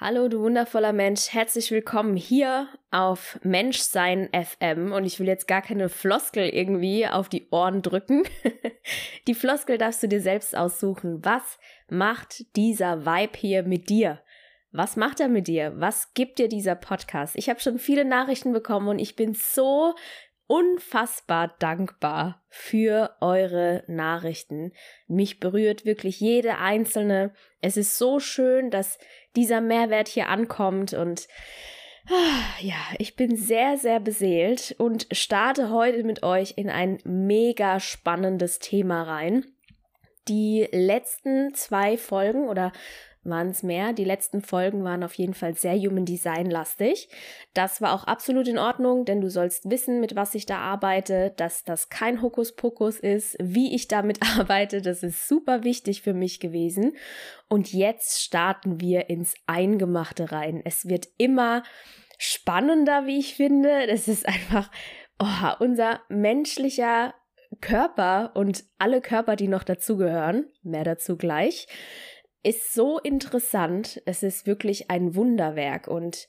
Hallo, du wundervoller Mensch, herzlich willkommen hier auf Menschsein FM und ich will jetzt gar keine Floskel irgendwie auf die Ohren drücken. die Floskel darfst du dir selbst aussuchen. Was macht dieser Vibe hier mit dir? Was macht er mit dir? Was gibt dir dieser Podcast? Ich habe schon viele Nachrichten bekommen und ich bin so unfassbar dankbar für eure Nachrichten. Mich berührt wirklich jede einzelne. Es ist so schön, dass dieser Mehrwert hier ankommt und ah, ja, ich bin sehr, sehr beseelt und starte heute mit euch in ein mega spannendes Thema rein. Die letzten zwei Folgen oder waren es mehr. Die letzten Folgen waren auf jeden Fall sehr Human Design lastig. Das war auch absolut in Ordnung, denn du sollst wissen, mit was ich da arbeite, dass das kein Hokuspokus ist, wie ich damit arbeite. Das ist super wichtig für mich gewesen. Und jetzt starten wir ins Eingemachte rein. Es wird immer spannender, wie ich finde. Das ist einfach oh, unser menschlicher Körper und alle Körper, die noch dazugehören, mehr dazu gleich, ist so interessant. Es ist wirklich ein Wunderwerk und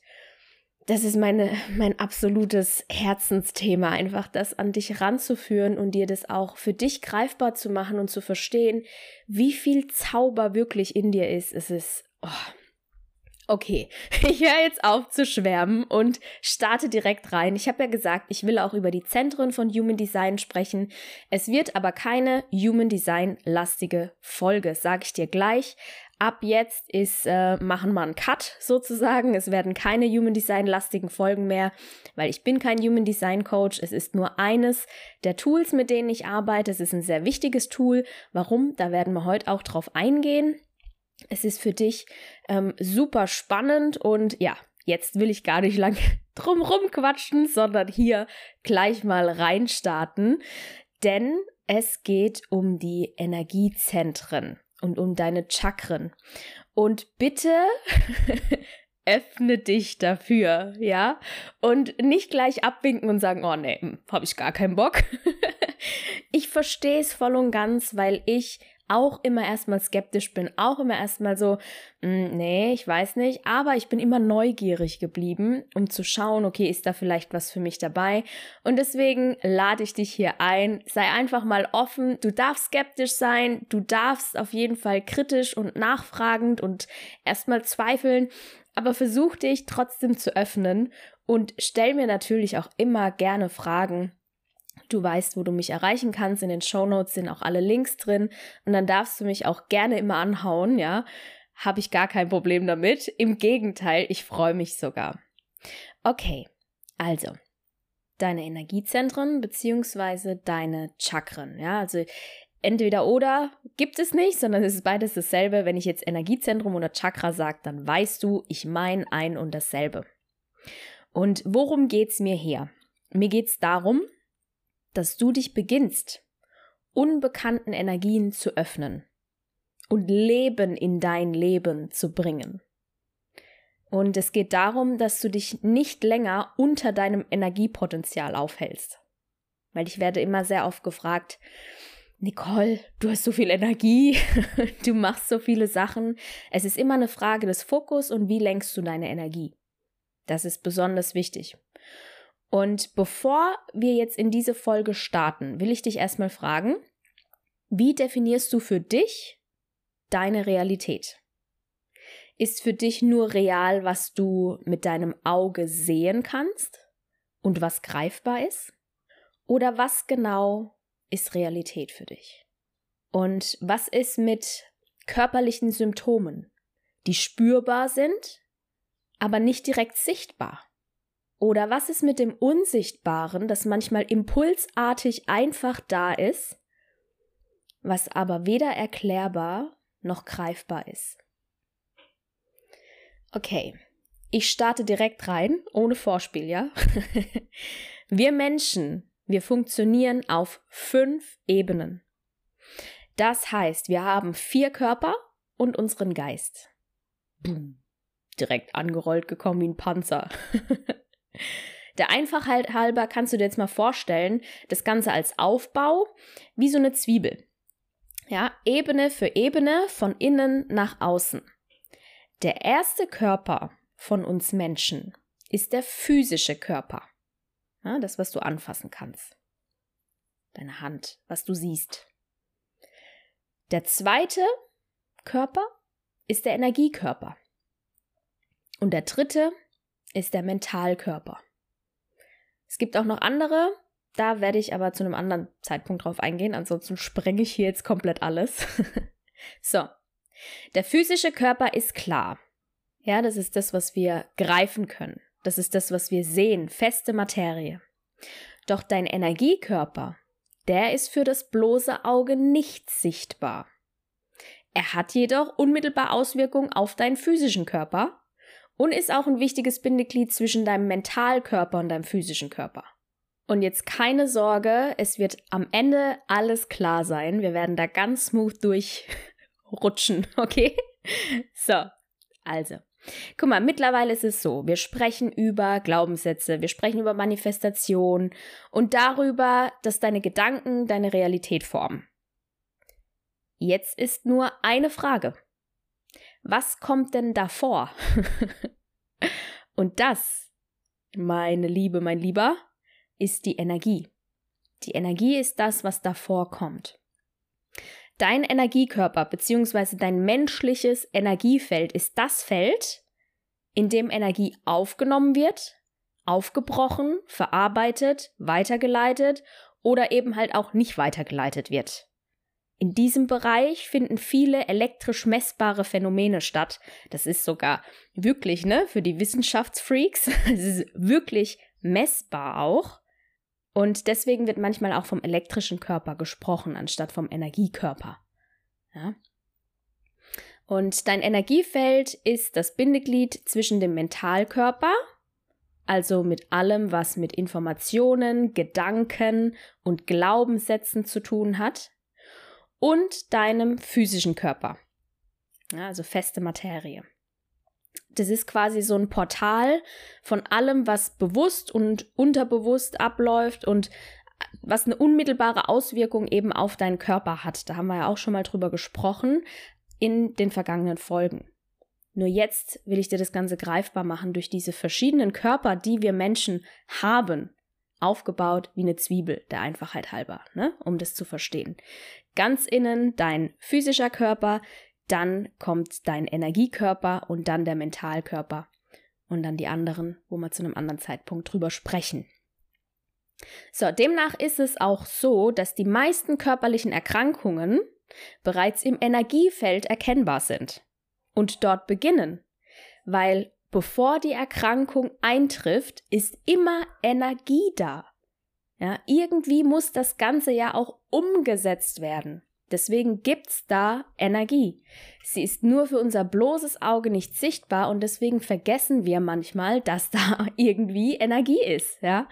das ist meine, mein absolutes Herzensthema, einfach das an dich ranzuführen und dir das auch für dich greifbar zu machen und zu verstehen, wie viel Zauber wirklich in dir ist. Es ist, oh, Okay, ich höre jetzt auf zu schwärmen und starte direkt rein. Ich habe ja gesagt, ich will auch über die Zentren von Human Design sprechen. Es wird aber keine Human Design lastige Folge, sage ich dir gleich. Ab jetzt ist, äh, machen wir einen Cut sozusagen. Es werden keine Human Design lastigen Folgen mehr, weil ich bin kein Human Design Coach. Es ist nur eines der Tools, mit denen ich arbeite. Es ist ein sehr wichtiges Tool. Warum? Da werden wir heute auch drauf eingehen. Es ist für dich ähm, super spannend und ja, jetzt will ich gar nicht lang drumrum quatschen, sondern hier gleich mal reinstarten, denn es geht um die Energiezentren und um deine Chakren. Und bitte öffne dich dafür, ja? Und nicht gleich abwinken und sagen, oh nee, hm, hab ich gar keinen Bock. ich verstehe es voll und ganz, weil ich auch immer erstmal skeptisch bin, auch immer erstmal so, hm, nee, ich weiß nicht, aber ich bin immer neugierig geblieben, um zu schauen, okay, ist da vielleicht was für mich dabei? Und deswegen lade ich dich hier ein, sei einfach mal offen, du darfst skeptisch sein, du darfst auf jeden Fall kritisch und nachfragend und erstmal zweifeln, aber versuch dich trotzdem zu öffnen und stell mir natürlich auch immer gerne Fragen, Du weißt, wo du mich erreichen kannst. In den Show Notes sind auch alle Links drin. Und dann darfst du mich auch gerne immer anhauen, ja. Habe ich gar kein Problem damit. Im Gegenteil, ich freue mich sogar. Okay, also deine Energiezentren beziehungsweise deine Chakren, ja. Also entweder oder gibt es nicht, sondern es ist beides dasselbe. Wenn ich jetzt Energiezentrum oder Chakra sage, dann weißt du, ich meine ein und dasselbe. Und worum geht's mir hier? Mir geht's darum, dass du dich beginnst, unbekannten Energien zu öffnen und Leben in dein Leben zu bringen. Und es geht darum, dass du dich nicht länger unter deinem Energiepotenzial aufhältst. Weil ich werde immer sehr oft gefragt, Nicole, du hast so viel Energie, du machst so viele Sachen. Es ist immer eine Frage des Fokus und wie lenkst du deine Energie. Das ist besonders wichtig. Und bevor wir jetzt in diese Folge starten, will ich dich erstmal fragen, wie definierst du für dich deine Realität? Ist für dich nur real, was du mit deinem Auge sehen kannst und was greifbar ist? Oder was genau ist Realität für dich? Und was ist mit körperlichen Symptomen, die spürbar sind, aber nicht direkt sichtbar? Oder was ist mit dem Unsichtbaren, das manchmal impulsartig einfach da ist, was aber weder erklärbar noch greifbar ist? Okay, ich starte direkt rein, ohne Vorspiel, ja? wir Menschen, wir funktionieren auf fünf Ebenen. Das heißt, wir haben vier Körper und unseren Geist. Boom. Direkt angerollt gekommen wie ein Panzer. Der Einfachheit halber kannst du dir jetzt mal vorstellen, das Ganze als Aufbau wie so eine Zwiebel. Ja, Ebene für Ebene von innen nach außen. Der erste Körper von uns Menschen ist der physische Körper. Ja, das, was du anfassen kannst. Deine Hand, was du siehst. Der zweite Körper ist der Energiekörper. Und der dritte ist der Mentalkörper. Es gibt auch noch andere, da werde ich aber zu einem anderen Zeitpunkt drauf eingehen, ansonsten sprenge ich hier jetzt komplett alles. so, der physische Körper ist klar. Ja, das ist das, was wir greifen können. Das ist das, was wir sehen, feste Materie. Doch dein Energiekörper, der ist für das bloße Auge nicht sichtbar. Er hat jedoch unmittelbar Auswirkungen auf deinen physischen Körper und ist auch ein wichtiges Bindeglied zwischen deinem Mentalkörper und deinem physischen Körper. Und jetzt keine Sorge, es wird am Ende alles klar sein. Wir werden da ganz smooth durchrutschen, okay? So, also. Guck mal, mittlerweile ist es so, wir sprechen über Glaubenssätze, wir sprechen über Manifestation und darüber, dass deine Gedanken deine Realität formen. Jetzt ist nur eine Frage. Was kommt denn davor? und das, meine Liebe, mein Lieber, ist die Energie. Die Energie ist das, was davor kommt. Dein Energiekörper bzw. dein menschliches Energiefeld ist das Feld, in dem Energie aufgenommen wird, aufgebrochen, verarbeitet, weitergeleitet oder eben halt auch nicht weitergeleitet wird. In diesem Bereich finden viele elektrisch messbare Phänomene statt. Das ist sogar wirklich, ne, für die Wissenschaftsfreaks, es ist wirklich messbar auch. Und deswegen wird manchmal auch vom elektrischen Körper gesprochen, anstatt vom Energiekörper. Ja? Und dein Energiefeld ist das Bindeglied zwischen dem Mentalkörper, also mit allem, was mit Informationen, Gedanken und Glaubenssätzen zu tun hat, und deinem physischen Körper, ja, also feste Materie. Das ist quasi so ein Portal von allem, was bewusst und unterbewusst abläuft und was eine unmittelbare Auswirkung eben auf deinen Körper hat. Da haben wir ja auch schon mal drüber gesprochen in den vergangenen Folgen. Nur jetzt will ich dir das Ganze greifbar machen durch diese verschiedenen Körper, die wir Menschen haben, aufgebaut wie eine Zwiebel, der Einfachheit halber, ne? um das zu verstehen. Ganz innen dein physischer Körper, dann kommt dein Energiekörper und dann der Mentalkörper und dann die anderen, wo wir zu einem anderen Zeitpunkt drüber sprechen. So, demnach ist es auch so, dass die meisten körperlichen Erkrankungen bereits im Energiefeld erkennbar sind und dort beginnen, weil bevor die Erkrankung eintrifft, ist immer Energie da. Ja, irgendwie muss das Ganze ja auch umgesetzt werden. Deswegen gibt's da Energie. Sie ist nur für unser bloßes Auge nicht sichtbar und deswegen vergessen wir manchmal, dass da irgendwie Energie ist, ja.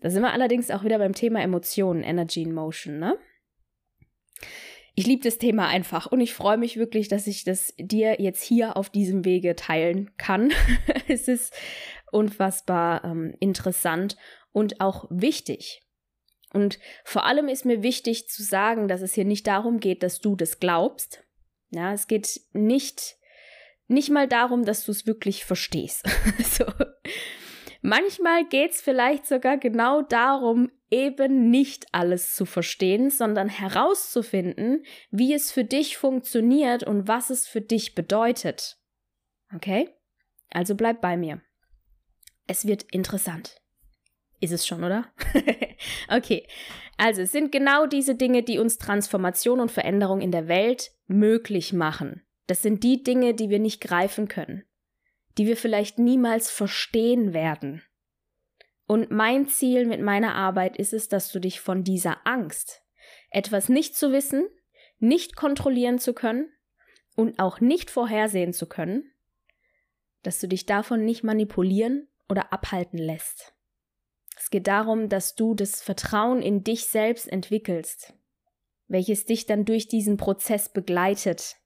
Da sind wir allerdings auch wieder beim Thema Emotionen, Energy in Motion, ne? Ich liebe das Thema einfach und ich freue mich wirklich, dass ich das dir jetzt hier auf diesem Wege teilen kann. es ist unfassbar ähm, interessant und auch wichtig. Und vor allem ist mir wichtig zu sagen, dass es hier nicht darum geht, dass du das glaubst. Ja, es geht nicht, nicht mal darum, dass du es wirklich verstehst. so. Manchmal geht es vielleicht sogar genau darum, eben nicht alles zu verstehen, sondern herauszufinden, wie es für dich funktioniert und was es für dich bedeutet. Okay? Also bleib bei mir. Es wird interessant. Ist es schon, oder? okay. Also es sind genau diese Dinge, die uns Transformation und Veränderung in der Welt möglich machen. Das sind die Dinge, die wir nicht greifen können, die wir vielleicht niemals verstehen werden. Und mein Ziel mit meiner Arbeit ist es, dass du dich von dieser Angst, etwas nicht zu wissen, nicht kontrollieren zu können und auch nicht vorhersehen zu können, dass du dich davon nicht manipulieren oder abhalten lässt. Es geht darum, dass du das Vertrauen in dich selbst entwickelst, welches dich dann durch diesen Prozess begleitet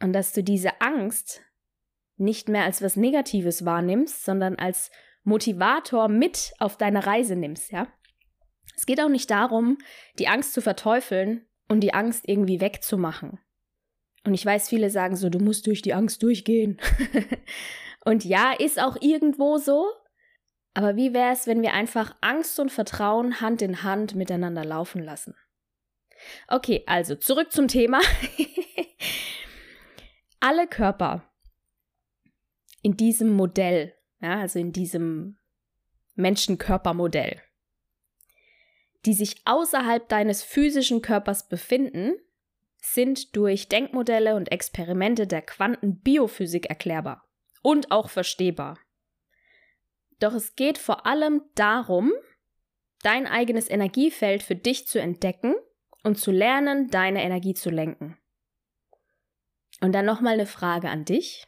und dass du diese Angst nicht mehr als was Negatives wahrnimmst, sondern als Motivator mit auf deine Reise nimmst, ja? Es geht auch nicht darum, die Angst zu verteufeln und die Angst irgendwie wegzumachen. Und ich weiß, viele sagen so, du musst durch die Angst durchgehen. und ja, ist auch irgendwo so. Aber wie wäre es, wenn wir einfach Angst und Vertrauen Hand in Hand miteinander laufen lassen? Okay, also zurück zum Thema. Alle Körper in diesem Modell, ja, also in diesem Menschenkörpermodell, die sich außerhalb deines physischen Körpers befinden, sind durch Denkmodelle und Experimente der Quantenbiophysik erklärbar und auch verstehbar. Doch es geht vor allem darum, dein eigenes Energiefeld für dich zu entdecken und zu lernen, deine Energie zu lenken. Und dann nochmal eine Frage an dich.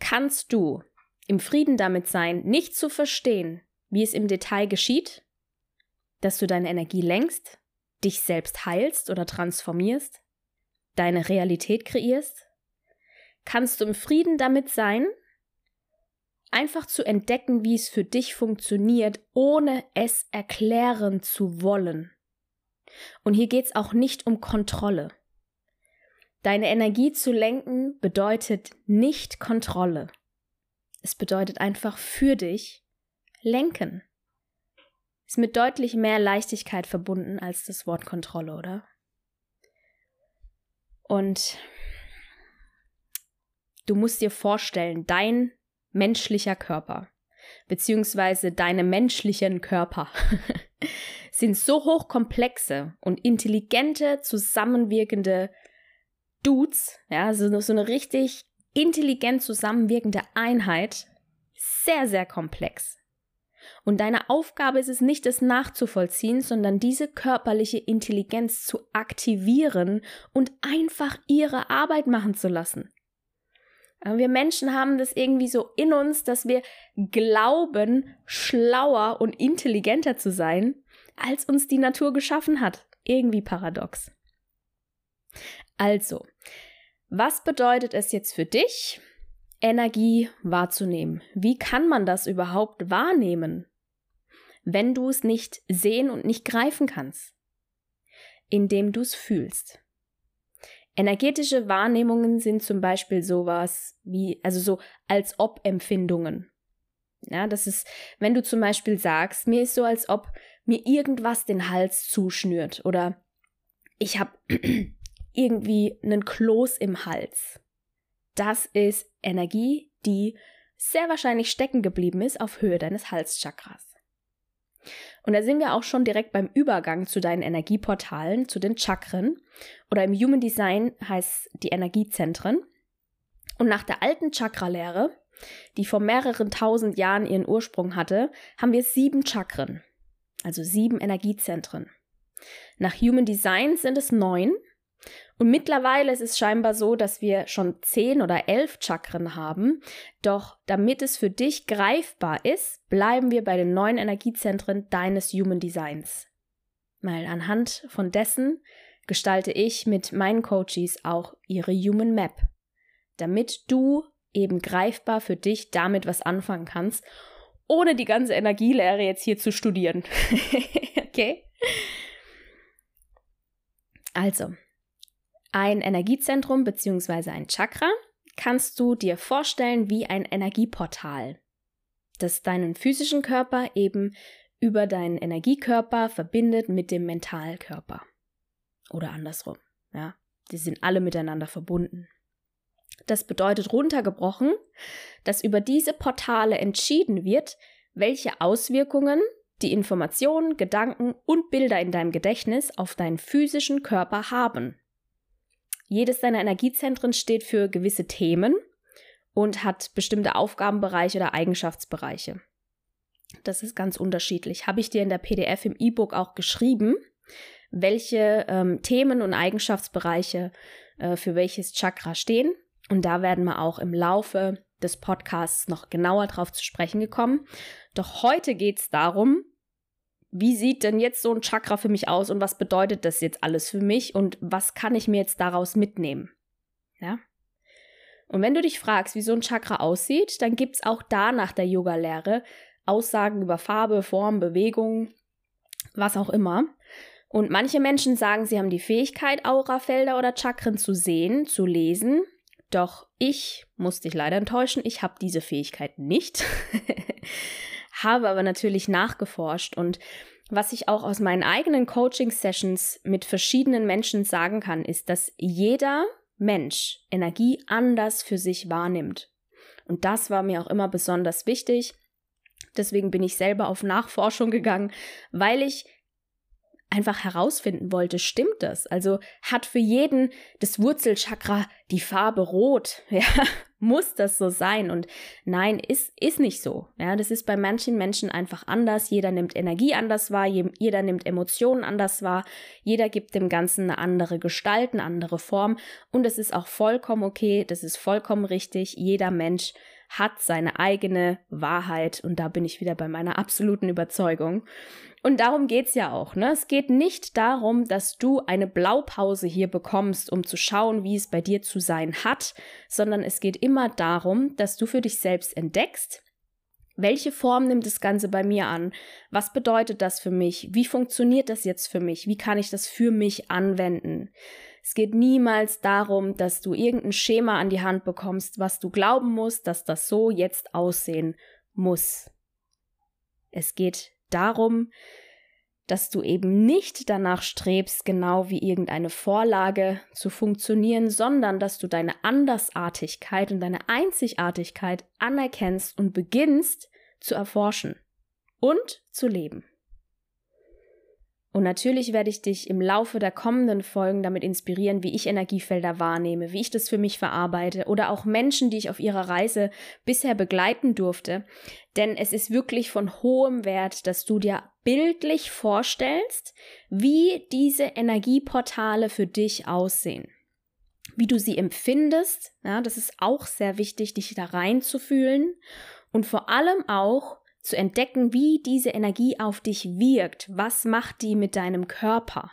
Kannst du im Frieden damit sein, nicht zu verstehen, wie es im Detail geschieht, dass du deine Energie lenkst, dich selbst heilst oder transformierst, deine Realität kreierst? Kannst du im Frieden damit sein, einfach zu entdecken, wie es für dich funktioniert, ohne es erklären zu wollen? Und hier geht es auch nicht um Kontrolle. Deine Energie zu lenken bedeutet nicht Kontrolle. Es bedeutet einfach für dich lenken. Ist mit deutlich mehr Leichtigkeit verbunden als das Wort Kontrolle, oder? Und du musst dir vorstellen, dein menschlicher Körper, beziehungsweise deine menschlichen Körper, sind so hochkomplexe und intelligente, zusammenwirkende Dudes, ja, so, so eine richtig intelligent zusammenwirkende Einheit, sehr, sehr komplex. Und deine Aufgabe ist es nicht, es nachzuvollziehen, sondern diese körperliche Intelligenz zu aktivieren und einfach ihre Arbeit machen zu lassen. Wir Menschen haben das irgendwie so in uns, dass wir glauben, schlauer und intelligenter zu sein, als uns die Natur geschaffen hat. Irgendwie paradox. Also, was bedeutet es jetzt für dich, Energie wahrzunehmen? Wie kann man das überhaupt wahrnehmen, wenn du es nicht sehen und nicht greifen kannst? Indem du es fühlst. Energetische Wahrnehmungen sind zum Beispiel sowas wie, also so als ob Empfindungen. Ja, das ist, wenn du zum Beispiel sagst, mir ist so, als ob mir irgendwas den Hals zuschnürt oder ich habe irgendwie einen Kloß im Hals. Das ist Energie, die sehr wahrscheinlich stecken geblieben ist auf Höhe deines Halschakras. Und da sind wir auch schon direkt beim Übergang zu deinen Energieportalen, zu den Chakren. Oder im Human Design heißt die Energiezentren. Und nach der alten Chakralehre, die vor mehreren tausend Jahren ihren Ursprung hatte, haben wir sieben Chakren, also sieben Energiezentren. Nach Human Design sind es neun und mittlerweile ist es scheinbar so, dass wir schon zehn oder elf Chakren haben. Doch damit es für dich greifbar ist, bleiben wir bei den neuen Energiezentren deines Human Designs. Weil anhand von dessen gestalte ich mit meinen Coaches auch ihre Human Map. Damit du eben greifbar für dich damit was anfangen kannst, ohne die ganze Energielehre jetzt hier zu studieren. okay? Also, ein Energiezentrum bzw. ein Chakra kannst du dir vorstellen wie ein Energieportal, das deinen physischen Körper eben über deinen Energiekörper verbindet mit dem Mentalkörper. Oder andersrum, ja. Die sind alle miteinander verbunden. Das bedeutet runtergebrochen, dass über diese Portale entschieden wird, welche Auswirkungen die Informationen, Gedanken und Bilder in deinem Gedächtnis auf deinen physischen Körper haben. Jedes deiner Energiezentren steht für gewisse Themen und hat bestimmte Aufgabenbereiche oder Eigenschaftsbereiche. Das ist ganz unterschiedlich. Habe ich dir in der PDF im E-Book auch geschrieben, welche ähm, Themen und Eigenschaftsbereiche äh, für welches Chakra stehen. Und da werden wir auch im Laufe des Podcasts noch genauer drauf zu sprechen gekommen. Doch heute geht es darum, wie sieht denn jetzt so ein Chakra für mich aus und was bedeutet das jetzt alles für mich und was kann ich mir jetzt daraus mitnehmen? Ja? Und wenn du dich fragst, wie so ein Chakra aussieht, dann gibt es auch da nach der Yoga-Lehre Aussagen über Farbe, Form, Bewegung, was auch immer. Und manche Menschen sagen, sie haben die Fähigkeit, Aurafelder oder Chakren zu sehen, zu lesen. Doch ich muss dich leider enttäuschen, ich habe diese Fähigkeit nicht. habe aber natürlich nachgeforscht und was ich auch aus meinen eigenen Coaching-Sessions mit verschiedenen Menschen sagen kann, ist, dass jeder Mensch Energie anders für sich wahrnimmt. Und das war mir auch immer besonders wichtig. Deswegen bin ich selber auf Nachforschung gegangen, weil ich einfach herausfinden wollte, stimmt das? Also hat für jeden das Wurzelchakra die Farbe rot? Ja, muss das so sein? Und nein, ist, ist nicht so. Ja, das ist bei manchen Menschen einfach anders. Jeder nimmt Energie anders wahr, jeder nimmt Emotionen anders wahr, jeder gibt dem Ganzen eine andere Gestalt, eine andere Form. Und es ist auch vollkommen okay, das ist vollkommen richtig. Jeder Mensch hat seine eigene Wahrheit und da bin ich wieder bei meiner absoluten Überzeugung. Und darum geht's ja auch. Ne? Es geht nicht darum, dass du eine Blaupause hier bekommst, um zu schauen, wie es bei dir zu sein hat, sondern es geht immer darum, dass du für dich selbst entdeckst, welche Form nimmt das Ganze bei mir an? Was bedeutet das für mich? Wie funktioniert das jetzt für mich? Wie kann ich das für mich anwenden? Es geht niemals darum, dass du irgendein Schema an die Hand bekommst, was du glauben musst, dass das so jetzt aussehen muss. Es geht darum, dass du eben nicht danach strebst, genau wie irgendeine Vorlage zu funktionieren, sondern dass du deine Andersartigkeit und deine Einzigartigkeit anerkennst und beginnst zu erforschen und zu leben. Und natürlich werde ich dich im Laufe der kommenden Folgen damit inspirieren, wie ich Energiefelder wahrnehme, wie ich das für mich verarbeite oder auch Menschen, die ich auf ihrer Reise bisher begleiten durfte. Denn es ist wirklich von hohem Wert, dass du dir bildlich vorstellst, wie diese Energieportale für dich aussehen. Wie du sie empfindest, ja, das ist auch sehr wichtig, dich da reinzufühlen und vor allem auch, zu entdecken, wie diese Energie auf dich wirkt. Was macht die mit deinem Körper?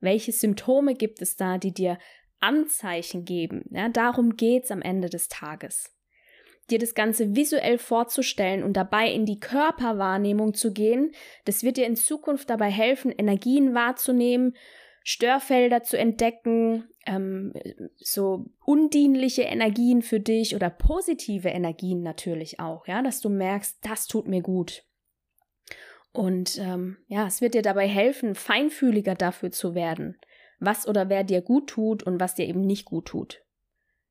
Welche Symptome gibt es da, die dir Anzeichen geben? Ja, darum geht's am Ende des Tages. Dir das Ganze visuell vorzustellen und dabei in die Körperwahrnehmung zu gehen, das wird dir in Zukunft dabei helfen, Energien wahrzunehmen, Störfelder zu entdecken, ähm, so undienliche Energien für dich oder positive Energien natürlich auch, ja, dass du merkst, das tut mir gut. Und ähm, ja, es wird dir dabei helfen, feinfühliger dafür zu werden, was oder wer dir gut tut und was dir eben nicht gut tut.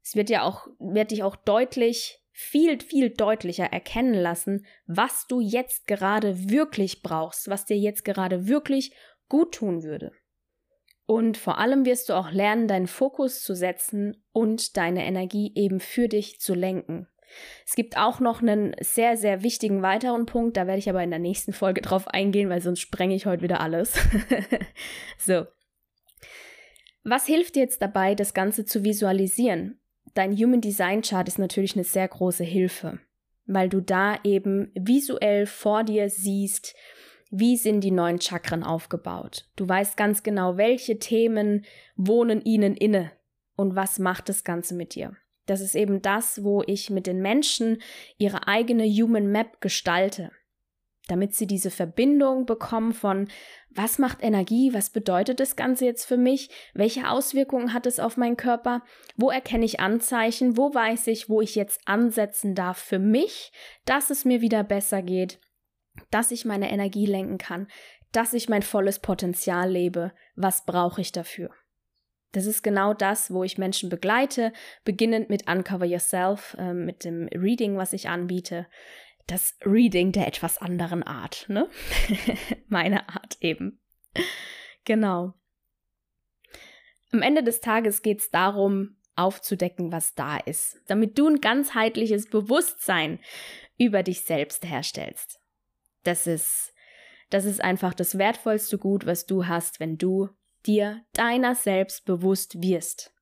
Es wird dir auch, wird dich auch deutlich, viel, viel deutlicher erkennen lassen, was du jetzt gerade wirklich brauchst, was dir jetzt gerade wirklich gut tun würde. Und vor allem wirst du auch lernen, deinen Fokus zu setzen und deine Energie eben für dich zu lenken. Es gibt auch noch einen sehr, sehr wichtigen weiteren Punkt, da werde ich aber in der nächsten Folge drauf eingehen, weil sonst sprenge ich heute wieder alles. so. Was hilft dir jetzt dabei, das Ganze zu visualisieren? Dein Human Design Chart ist natürlich eine sehr große Hilfe, weil du da eben visuell vor dir siehst, wie sind die neuen Chakren aufgebaut. Du weißt ganz genau, welche Themen wohnen ihnen inne und was macht das Ganze mit dir. Das ist eben das, wo ich mit den Menschen ihre eigene Human Map gestalte, damit sie diese Verbindung bekommen von, was macht Energie, was bedeutet das Ganze jetzt für mich, welche Auswirkungen hat es auf meinen Körper, wo erkenne ich Anzeichen, wo weiß ich, wo ich jetzt ansetzen darf für mich, dass es mir wieder besser geht dass ich meine Energie lenken kann, dass ich mein volles Potenzial lebe. Was brauche ich dafür? Das ist genau das, wo ich Menschen begleite, beginnend mit Uncover Yourself, äh, mit dem Reading, was ich anbiete. Das Reading der etwas anderen Art, ne? Meine Art eben. Genau. Am Ende des Tages geht es darum, aufzudecken, was da ist, damit du ein ganzheitliches Bewusstsein über dich selbst herstellst. Das ist, das ist einfach das wertvollste Gut, was du hast, wenn du dir deiner selbst bewusst wirst.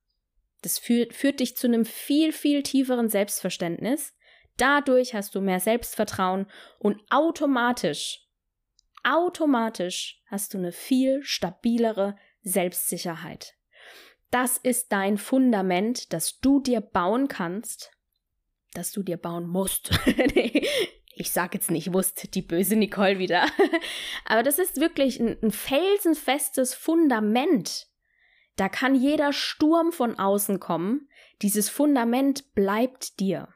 Das führt, führt dich zu einem viel, viel tieferen Selbstverständnis. Dadurch hast du mehr Selbstvertrauen und automatisch, automatisch hast du eine viel stabilere Selbstsicherheit. Das ist dein Fundament, das du dir bauen kannst, dass du dir bauen musst. nee, ich sag jetzt nicht musst, die böse Nicole wieder. Aber das ist wirklich ein, ein felsenfestes Fundament. Da kann jeder Sturm von außen kommen. Dieses Fundament bleibt dir.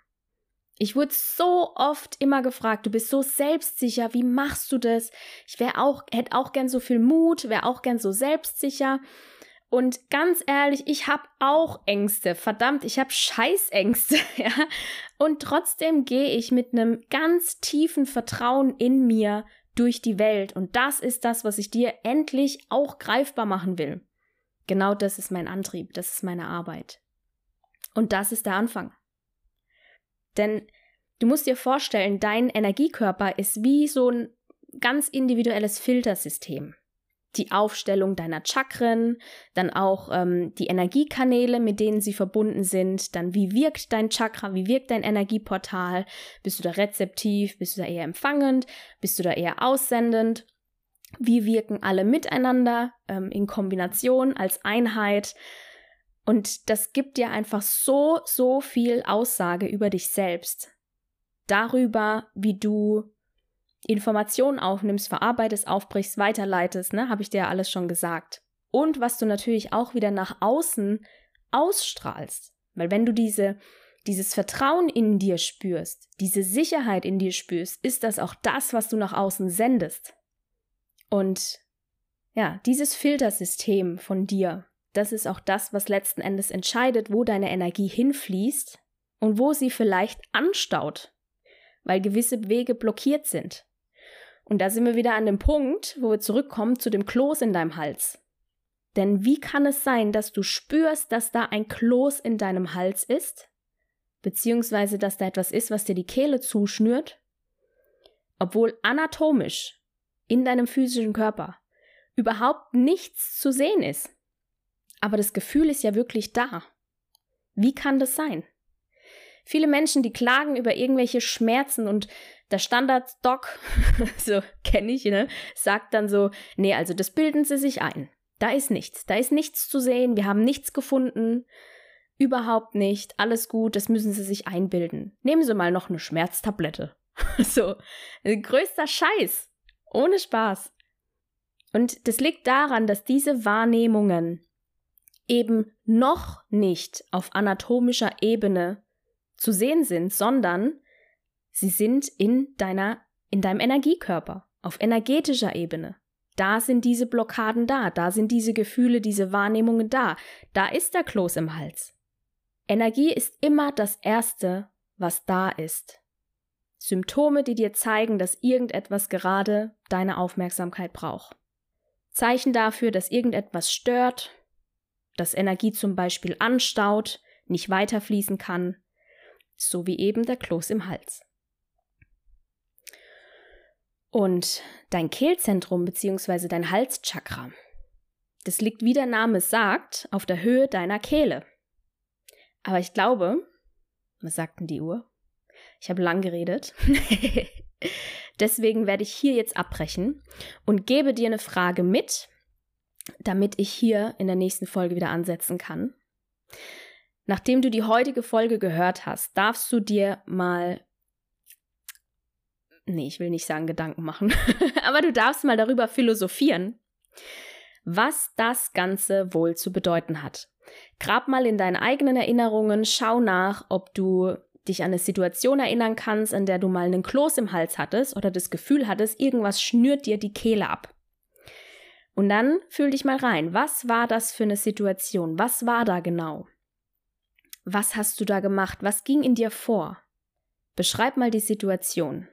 Ich wurde so oft immer gefragt, du bist so selbstsicher, wie machst du das? Ich wäre auch, hätte auch gern so viel Mut, wäre auch gern so selbstsicher. Und ganz ehrlich, ich habe auch Ängste. Verdammt, ich habe Scheißängste, ja. Und trotzdem gehe ich mit einem ganz tiefen Vertrauen in mir durch die Welt. Und das ist das, was ich dir endlich auch greifbar machen will. Genau das ist mein Antrieb, das ist meine Arbeit. Und das ist der Anfang. Denn du musst dir vorstellen, dein Energiekörper ist wie so ein ganz individuelles Filtersystem. Die Aufstellung deiner Chakren, dann auch ähm, die Energiekanäle, mit denen sie verbunden sind, dann wie wirkt dein Chakra, wie wirkt dein Energieportal, bist du da rezeptiv, bist du da eher empfangend, bist du da eher aussendend, wie wirken alle miteinander ähm, in Kombination als Einheit, und das gibt dir einfach so, so viel Aussage über dich selbst. Darüber, wie du Informationen aufnimmst, verarbeitest, aufbrichst, weiterleitest, ne, habe ich dir ja alles schon gesagt. Und was du natürlich auch wieder nach außen ausstrahlst. Weil wenn du diese, dieses Vertrauen in dir spürst, diese Sicherheit in dir spürst, ist das auch das, was du nach außen sendest. Und ja, dieses Filtersystem von dir, das ist auch das, was letzten Endes entscheidet, wo deine Energie hinfließt und wo sie vielleicht anstaut, weil gewisse Wege blockiert sind. Und da sind wir wieder an dem Punkt, wo wir zurückkommen zu dem Kloß in deinem Hals. Denn wie kann es sein, dass du spürst, dass da ein Kloß in deinem Hals ist, beziehungsweise dass da etwas ist, was dir die Kehle zuschnürt, obwohl anatomisch in deinem physischen Körper überhaupt nichts zu sehen ist? Aber das Gefühl ist ja wirklich da. Wie kann das sein? Viele Menschen, die klagen über irgendwelche Schmerzen und der Standard-Doc, so kenne ich, ne, sagt dann so, nee, also das bilden sie sich ein. Da ist nichts, da ist nichts zu sehen, wir haben nichts gefunden, überhaupt nicht, alles gut, das müssen sie sich einbilden. Nehmen Sie mal noch eine Schmerztablette. so, größter Scheiß, ohne Spaß. Und das liegt daran, dass diese Wahrnehmungen eben noch nicht auf anatomischer Ebene zu sehen sind, sondern sie sind in deiner, in deinem Energiekörper, auf energetischer Ebene. Da sind diese Blockaden da, da sind diese Gefühle, diese Wahrnehmungen da, da ist der Kloß im Hals. Energie ist immer das Erste, was da ist. Symptome, die dir zeigen, dass irgendetwas gerade deine Aufmerksamkeit braucht. Zeichen dafür, dass irgendetwas stört, dass Energie zum Beispiel anstaut, nicht weiterfließen kann, so wie eben der Kloß im Hals. Und dein Kehlzentrum bzw. dein Halschakra, das liegt, wie der Name sagt, auf der Höhe deiner Kehle. Aber ich glaube, was sagten die Uhr? Ich habe lang geredet. Deswegen werde ich hier jetzt abbrechen und gebe dir eine Frage mit, damit ich hier in der nächsten Folge wieder ansetzen kann. Nachdem du die heutige Folge gehört hast, darfst du dir mal nee, ich will nicht sagen Gedanken machen, aber du darfst mal darüber philosophieren, was das Ganze wohl zu bedeuten hat. Grab mal in deinen eigenen Erinnerungen, schau nach, ob du dich an eine Situation erinnern kannst, in der du mal einen Kloß im Hals hattest oder das Gefühl hattest, irgendwas schnürt dir die Kehle ab. Und dann fühl dich mal rein. Was war das für eine Situation? Was war da genau? Was hast du da gemacht? Was ging in dir vor? Beschreib mal die Situation.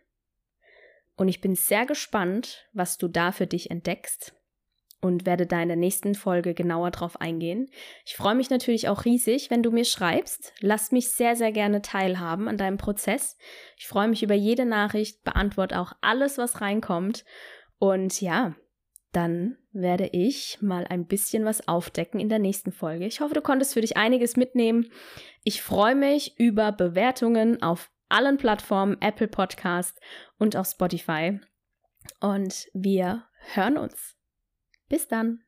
Und ich bin sehr gespannt, was du da für dich entdeckst und werde da in der nächsten Folge genauer drauf eingehen. Ich freue mich natürlich auch riesig, wenn du mir schreibst. Lass mich sehr, sehr gerne teilhaben an deinem Prozess. Ich freue mich über jede Nachricht, beantworte auch alles, was reinkommt. Und ja, dann werde ich mal ein bisschen was aufdecken in der nächsten Folge. Ich hoffe, du konntest für dich einiges mitnehmen. Ich freue mich über Bewertungen auf allen Plattformen, Apple Podcast und auf Spotify. Und wir hören uns. Bis dann.